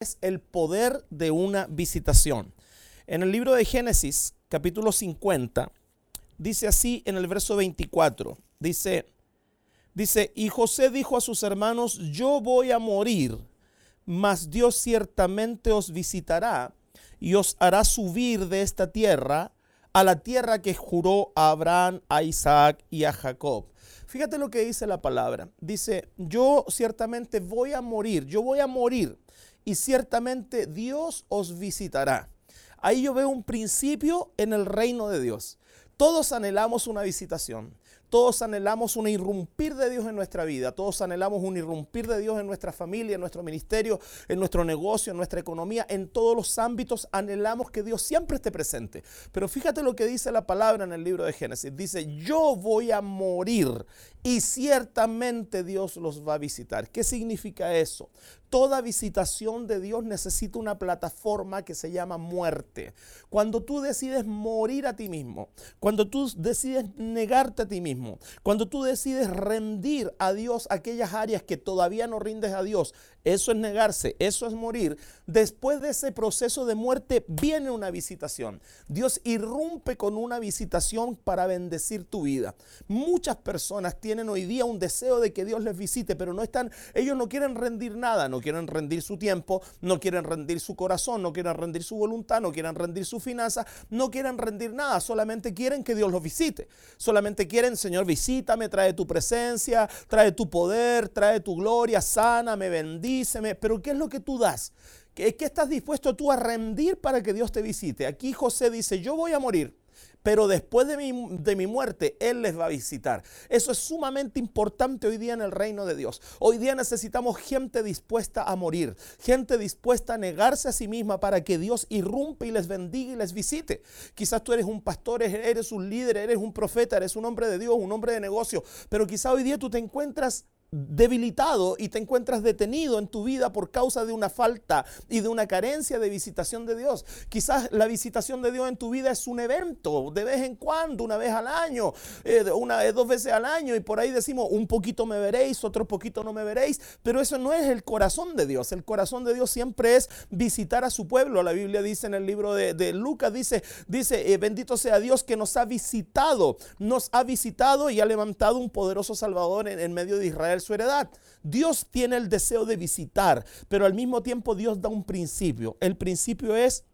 es el poder de una visitación. En el libro de Génesis, capítulo 50, dice así en el verso 24, dice, dice, y José dijo a sus hermanos, yo voy a morir, mas Dios ciertamente os visitará y os hará subir de esta tierra a la tierra que juró a Abraham, a Isaac y a Jacob. Fíjate lo que dice la palabra. Dice, yo ciertamente voy a morir, yo voy a morir y ciertamente Dios os visitará. Ahí yo veo un principio en el reino de Dios. Todos anhelamos una visitación. Todos anhelamos un irrumpir de Dios en nuestra vida. Todos anhelamos un irrumpir de Dios en nuestra familia, en nuestro ministerio, en nuestro negocio, en nuestra economía. En todos los ámbitos anhelamos que Dios siempre esté presente. Pero fíjate lo que dice la palabra en el libro de Génesis. Dice, yo voy a morir y ciertamente Dios los va a visitar. ¿Qué significa eso? Toda visitación de Dios necesita una plataforma que se llama muerte. Cuando tú decides morir a ti mismo, cuando tú decides negarte a ti mismo, cuando tú decides rendir a Dios aquellas áreas que todavía no rindes a Dios, eso es negarse, eso es morir. Después de ese proceso de muerte viene una visitación. Dios irrumpe con una visitación para bendecir tu vida. Muchas personas tienen hoy día un deseo de que Dios les visite, pero no están, ellos no quieren rendir nada, no quieren rendir su tiempo, no quieren rendir su corazón, no quieren rendir su voluntad, no quieren rendir su finanza, no quieren rendir nada, solamente quieren que Dios los visite. Solamente quieren, Señor, visítame, trae tu presencia, trae tu poder, trae tu gloria, sana, me bendiga díceme, pero ¿qué es lo que tú das? ¿Qué, ¿Qué estás dispuesto tú a rendir para que Dios te visite? Aquí José dice, yo voy a morir, pero después de mi, de mi, muerte, Él les va a visitar. Eso es sumamente importante hoy día en el reino de Dios. Hoy día necesitamos gente dispuesta a morir, gente dispuesta a negarse a sí misma para que Dios irrumpe y les bendiga y les visite. Quizás tú eres un pastor, eres un líder, eres un profeta, eres un hombre de Dios, un hombre de negocio, pero quizás hoy día tú te encuentras debilitado y te encuentras detenido en tu vida por causa de una falta y de una carencia de visitación de Dios. Quizás la visitación de Dios en tu vida es un evento de vez en cuando, una vez al año, eh, una, dos veces al año y por ahí decimos un poquito me veréis, otro poquito no me veréis, pero eso no es el corazón de Dios. El corazón de Dios siempre es visitar a su pueblo. La Biblia dice en el libro de, Lucas, dice, dice, eh, bendito sea Dios que nos ha visitado, nos ha visitado y ha levantado un poderoso Salvador en medio de Israel su heredad. Dios tiene el deseo de visitar, pero al mismo tiempo Dios da un principio. El principio es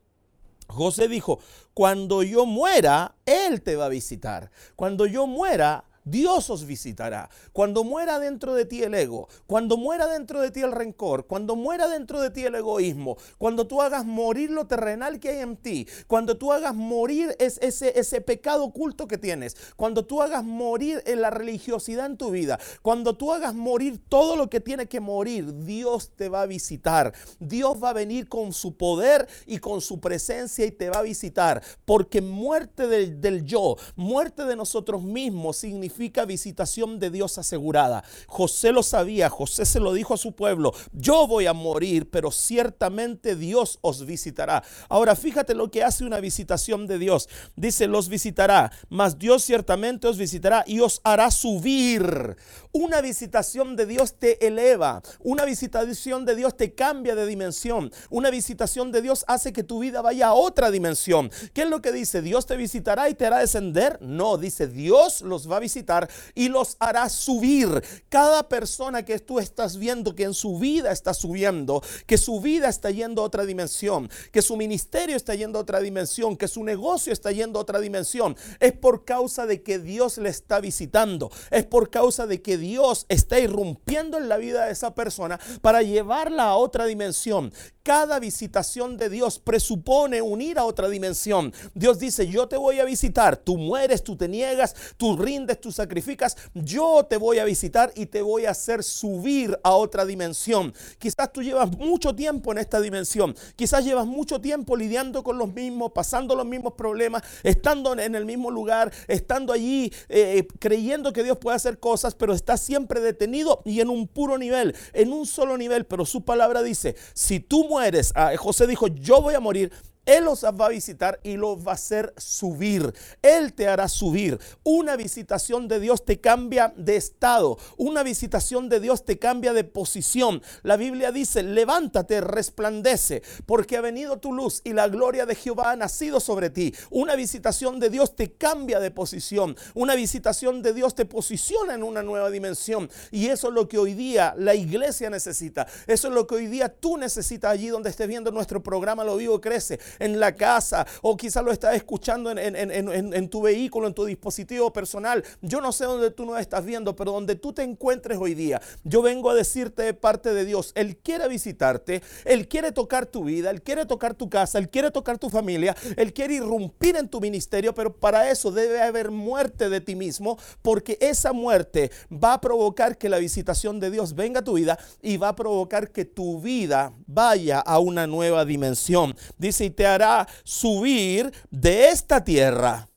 José dijo, cuando yo muera, Él te va a visitar. Cuando yo muera, Dios os visitará. Cuando muera dentro de ti el ego, cuando muera dentro de ti el rencor, cuando muera dentro de ti el egoísmo, cuando tú hagas morir lo terrenal que hay en ti, cuando tú hagas morir ese, ese pecado oculto que tienes, cuando tú hagas morir en la religiosidad en tu vida, cuando tú hagas morir todo lo que tiene que morir, Dios te va a visitar. Dios va a venir con su poder y con su presencia y te va a visitar. Porque muerte del, del yo, muerte de nosotros mismos significa visitación de Dios asegurada. José lo sabía, José se lo dijo a su pueblo, yo voy a morir, pero ciertamente Dios os visitará. Ahora fíjate lo que hace una visitación de Dios. Dice, los visitará, mas Dios ciertamente os visitará y os hará subir. Una visitación de Dios te eleva, una visitación de Dios te cambia de dimensión, una visitación de Dios hace que tu vida vaya a otra dimensión. ¿Qué es lo que dice? ¿Dios te visitará y te hará descender? No, dice Dios los va a visitar y los hará subir. Cada persona que tú estás viendo que en su vida está subiendo, que su vida está yendo a otra dimensión, que su ministerio está yendo a otra dimensión, que su negocio está yendo a otra dimensión, es por causa de que Dios le está visitando, es por causa de que Dios está irrumpiendo en la vida de esa persona para llevarla a otra dimensión. Cada visitación de Dios presupone unir a otra dimensión. Dios dice, yo te voy a visitar, tú mueres, tú te niegas, tú rindes, tú sacrificas, yo te voy a visitar y te voy a hacer subir a otra dimensión. Quizás tú llevas mucho tiempo en esta dimensión, quizás llevas mucho tiempo lidiando con los mismos, pasando los mismos problemas, estando en el mismo lugar, estando allí eh, creyendo que Dios puede hacer cosas, pero estás siempre detenido y en un puro nivel, en un solo nivel, pero su palabra dice, si tú mueres, ah, José dijo, yo voy a morir, Él los va a visitar y los va a hacer subir. Él te hará subir. Una visitación de Dios te cambia de estado. Una visitación de Dios te cambia de posición. La Biblia dice, levántate, resplandece, porque ha venido tu luz y la gloria de Jehová ha nacido sobre ti. Una visitación de Dios te cambia de posición. Una visitación de Dios te posiciona en una nueva dimensión. Y eso es lo que hoy día la iglesia necesita. Eso es lo que hoy día tú necesitas allí donde estés viendo nuestro programa Lo Vivo Crece, en la casa o quizás lo estás escuchando en, tu vehículo, en tu dispositivo personal. Yo no sé dónde tú nos estás viendo, pero donde tú te encuentres hoy día, yo vengo a decirte de parte de Dios, Él quiere visitarte, Él quiere tocar tu vida, Él quiere tocar tu casa, Él quiere tocar tu familia, Él quiere irrumpir en tu ministerio, pero para eso debe haber muerte de ti mismo, porque esa muerte va a provocar que la visitación de Dios venga a tu vida y va a provocar que tu vida vaya a una nueva dimensión. Dice, y te hará subir de esta tierra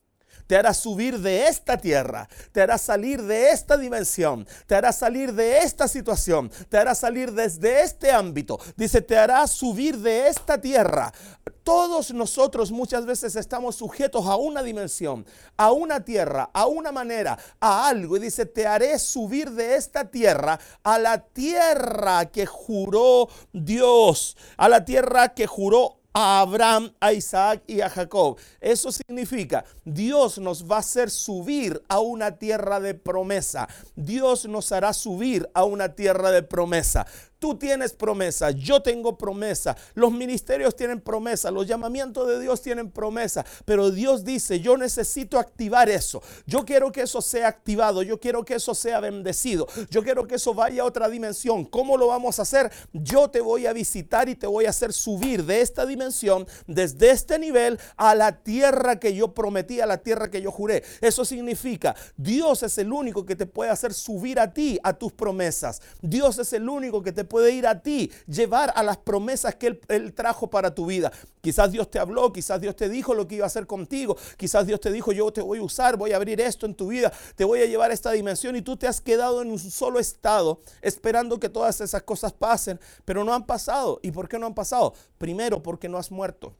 te hará subir de esta tierra, te hará salir de esta dimensión, te hará salir de esta situación, te hará salir desde este ámbito. Dice, te hará subir de esta tierra. Todos nosotros muchas veces estamos sujetos a una dimensión, a una tierra, a una manera, a algo. Y dice, te haré subir de esta tierra a la tierra que juró Dios, a la tierra que juró a Abraham, a Isaac y a Jacob. Eso significa, Dios nos va a hacer subir a una tierra de promesa. Dios nos hará subir a una tierra de promesa. Tú tienes promesa, yo tengo promesa, los ministerios tienen promesa, los llamamientos de Dios tienen promesa, pero Dios dice, yo necesito activar eso, yo quiero que eso sea activado, yo quiero que eso sea bendecido, yo quiero que eso vaya a otra dimensión. ¿Cómo lo vamos a hacer? Yo te voy a visitar y te voy a hacer subir de esta dimensión, desde este nivel, a la tierra que yo prometí, a la tierra que yo juré. Eso significa, Dios es el único que te puede hacer subir a ti, a tus promesas. Dios es el único que te puede ir a ti, llevar a las promesas que él, trajo para tu vida. Quizás Dios te habló, quizás Dios te dijo lo que iba a hacer contigo, quizás Dios te dijo yo te voy a usar, voy a abrir esto en tu vida, te voy a llevar a esta dimensión y tú te has quedado en un solo estado esperando que todas esas cosas pasen, pero no han pasado. ¿Y por qué no han pasado? Primero porque no has muerto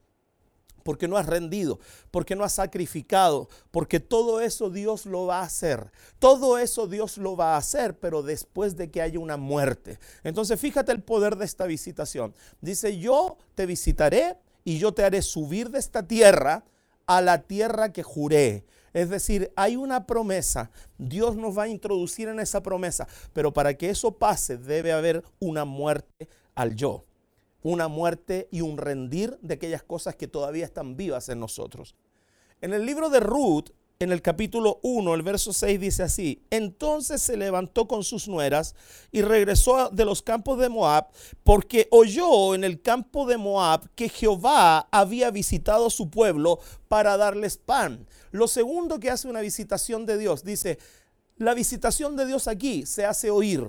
porque no has rendido, porque no has sacrificado, porque todo eso Dios lo va a hacer. Todo eso Dios lo va a hacer, pero después de que haya una muerte. Entonces fíjate el poder de esta visitación. Dice, yo te visitaré y yo te haré subir de esta tierra a la tierra que juré. Es decir, hay una promesa, Dios nos va a introducir en esa promesa, pero para que eso pase debe haber una muerte al yo una muerte y un rendir de aquellas cosas que todavía están vivas en nosotros. En el libro de Ruth, en el capítulo 1, el verso 6 dice así, entonces se levantó con sus nueras y regresó de los campos de Moab porque oyó en el campo de Moab que Jehová había visitado su pueblo para darles pan. Lo segundo que hace una visitación de Dios, dice, la visitación de Dios aquí se hace oír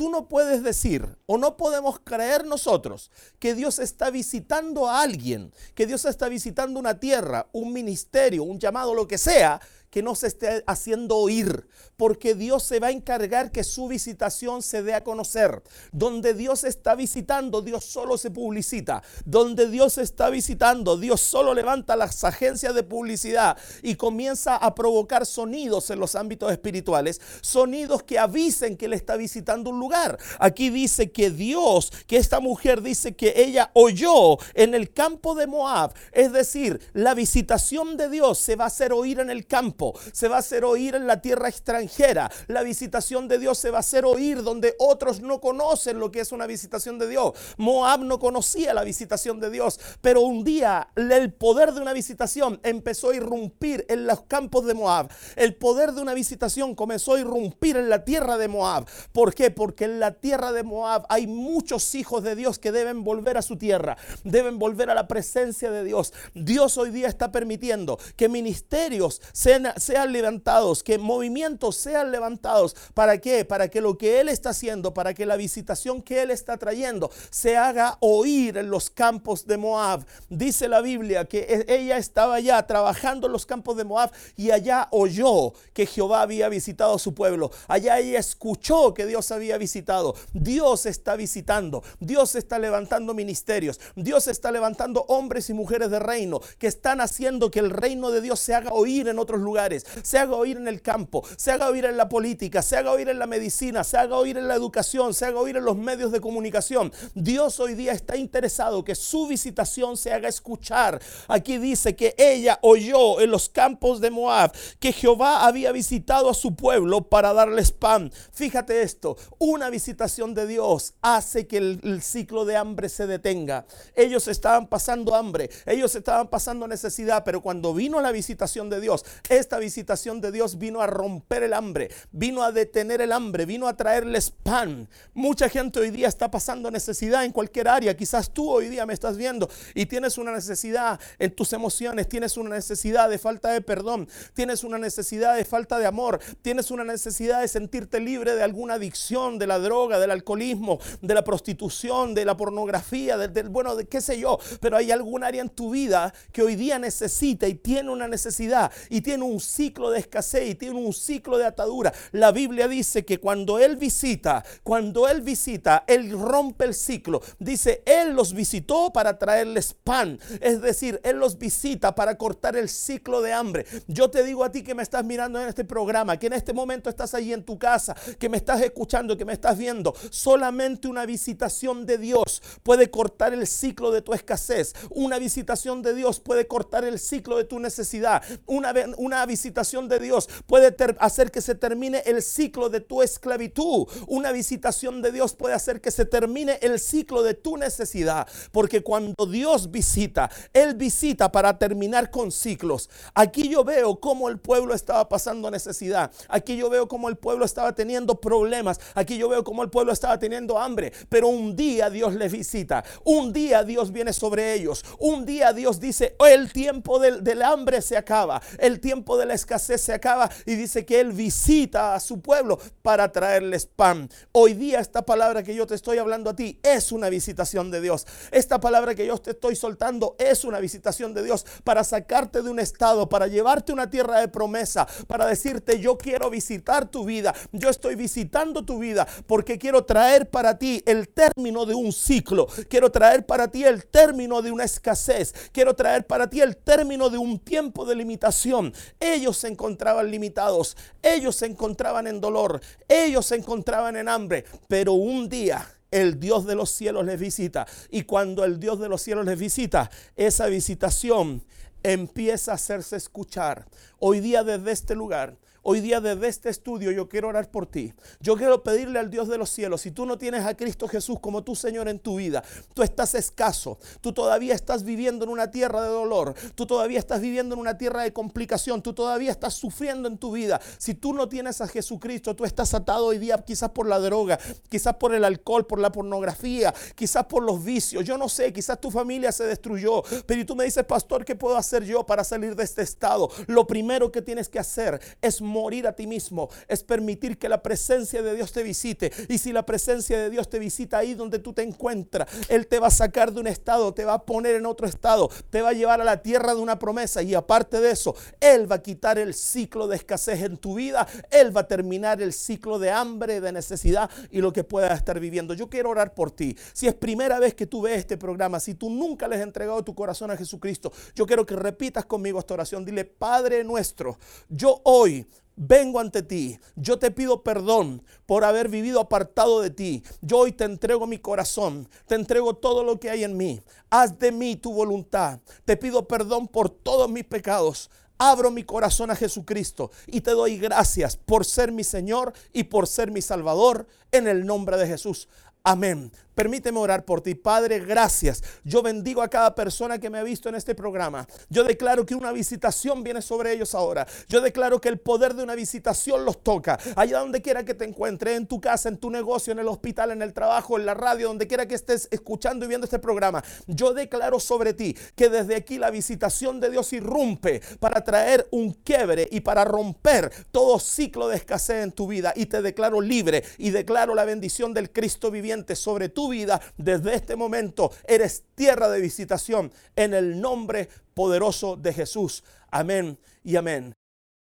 tú no puedes decir o no podemos creer nosotros que Dios está visitando a alguien, que Dios está visitando una tierra, un ministerio, un llamado, lo que sea, que no se esté haciendo oír, porque Dios se va a encargar que su visitación se dé a conocer. Donde Dios está visitando, Dios solo se publicita. Donde Dios está visitando, Dios solo levanta las agencias de publicidad y comienza a provocar sonidos en los ámbitos espirituales, sonidos que avisen que Él está visitando un lugar. Aquí dice que Dios, que esta mujer dice que ella oyó en el campo de Moab, es decir, la visitación de Dios se va a hacer oír en el campo se va a hacer oír en la tierra extranjera. La visitación de Dios se va a hacer oír donde otros no conocen lo que es una visitación de Dios. Moab no conocía la visitación de Dios, pero un día el poder de una visitación empezó a irrumpir en los campos de Moab. El poder de una visitación comenzó a irrumpir en la tierra de Moab. ¿Por qué? Porque en la tierra de Moab hay muchos hijos de Dios que deben volver a su tierra, deben volver a la presencia de Dios. Dios hoy día está permitiendo que ministerios sean sean, levantados, que movimientos sean levantados. ¿Para qué? Para que lo que Él está haciendo, para que la visitación que Él está trayendo se haga oír en los campos de Moab. Dice la Biblia que e, ella estaba allá trabajando en los campos de Moab y allá oyó que Jehová había visitado a su pueblo. Allá ella escuchó que Dios había visitado. Dios está visitando. Dios está levantando ministerios. Dios está levantando hombres y mujeres de reino que están haciendo que el reino de Dios se haga oír en otros lugares, se haga oír en el campo, se haga oír en la política, se haga oír en la medicina, se haga oír en la educación, se haga oír en los medios de comunicación. Dios hoy día está interesado que su visitación se haga escuchar. Aquí dice que ella oyó en los campos de Moab que Jehová había visitado a su pueblo para darles pan. Fíjate esto, una visitación de Dios hace que el, ciclo de hambre se detenga. Ellos estaban pasando hambre, ellos estaban pasando necesidad, pero cuando vino la visitación de Dios, esta visitación de Dios vino a romper el hambre, vino a detener el hambre, vino a traerles pan. Mucha gente hoy día está pasando necesidad en cualquier área. Quizás tú hoy día me estás viendo y tienes una necesidad en tus emociones, tienes una necesidad de falta de perdón, tienes una necesidad de falta de amor, tienes una necesidad de sentirte libre de alguna adicción, de la droga, del alcoholismo, de la prostitución, de la pornografía, del, bueno, de qué sé yo, pero hay algún área en tu vida que hoy día necesita y tiene una necesidad y tiene un ciclo de escasez y tiene un ciclo de atadura. La Biblia dice que cuando Él visita, cuando Él visita, Él rompe el ciclo. Dice, Él los visitó para traerles pan. Es decir, Él los visita para cortar el ciclo de hambre. Yo te digo a ti que me estás mirando en este programa, que en este momento estás ahí en tu casa, que me estás escuchando, que me estás viendo. Solamente una visitación de Dios puede cortar el ciclo de tu escasez. Una visitación de Dios puede cortar el ciclo de tu necesidad. Una, una visitación de Dios puede hacer que se termine el ciclo de tu esclavitud. Una visitación de Dios puede hacer que se termine el ciclo de tu necesidad. Porque cuando Dios visita, Él visita para terminar con ciclos. Aquí yo veo cómo el pueblo estaba pasando necesidad. Aquí yo veo cómo el pueblo estaba teniendo problemas. Aquí yo veo cómo el pueblo estaba teniendo hambre. Pero un día Dios les visita. Un día Dios viene sobre ellos. Un día Dios dice, el tiempo del, del hambre se acaba. El tiempo de la escasez se acaba. Y dice que Él visita a su pueblo para traerles pan. Hoy día esta palabra que yo te estoy hablando a ti es una visitación de Dios. Esta palabra que yo te estoy soltando es una visitación de Dios para sacarte de un estado, para llevarte a una tierra de promesa, para decirte yo quiero visitar tu vida. Yo estoy visitando tu vida porque quiero traer para ti el término de un ciclo. Quiero traer para ti el término de una escasez. Quiero traer para ti el término de un tiempo de limitación. Ellos se encontraban limitados. Ellos se encontraban en dolor. Ellos se encontraban en hambre. Pero un día el Dios de los cielos les visita. Y cuando el Dios de los cielos les visita, esa visitación empieza a hacerse escuchar. Hoy día desde este lugar Hoy día desde este estudio yo quiero orar por ti. Yo quiero pedirle al Dios de los cielos, si tú no tienes a Cristo Jesús como tu Señor en tu vida, tú estás escaso, tú todavía estás viviendo en una tierra de dolor, tú todavía estás viviendo en una tierra de complicación, tú todavía estás sufriendo en tu vida. Si tú no tienes a Jesucristo, tú estás atado hoy día quizás por la droga, quizás por el alcohol, por la pornografía, quizás por los vicios, yo no sé, quizás tu familia se destruyó, pero tú me dices, pastor, ¿qué puedo hacer yo para salir de este estado? Lo primero que tienes que hacer es morir a ti mismo, es permitir que la presencia de Dios te visite. Y si la presencia de Dios te visita ahí donde tú te encuentras, Él te va a sacar de un estado, te va a poner en otro estado, te va a llevar a la tierra de una promesa. Y aparte de eso, Él va a quitar el ciclo de escasez en tu vida, Él va a terminar el ciclo de hambre, de necesidad y lo que puedas estar viviendo. Yo quiero orar por ti. Si es primera vez que tú ves este programa, si tú nunca le has entregado tu corazón a Jesucristo, yo quiero que repitas conmigo esta oración. Dile, Padre nuestro, yo hoy vengo ante ti. Yo te pido perdón por haber vivido apartado de ti. Yo hoy te entrego mi corazón, te entrego todo lo que hay en mí. Haz de mí tu voluntad. Te pido perdón por todos mis pecados. Abro mi corazón a Jesucristo y te doy gracias por ser mi Señor y por ser mi Salvador en el nombre de Jesús. Amén. Permíteme orar por ti. Padre, gracias. Yo bendigo a cada persona que me ha visto en este programa. Yo declaro que una visitación viene sobre ellos ahora. Yo declaro que el poder de una visitación los toca. Allá donde quiera que te encuentres, en tu casa, en tu negocio, en el hospital, en el trabajo, en la radio, donde quiera que estés escuchando y viendo este programa. Yo declaro sobre ti que desde aquí la visitación de Dios irrumpe para traer un quiebre y para romper todo ciclo de escasez en tu vida. Y te declaro libre y declaro la bendición del Cristo viviente sobre tu vida desde este momento. Eres tierra de visitación en el nombre poderoso de Jesús. Amén y amén.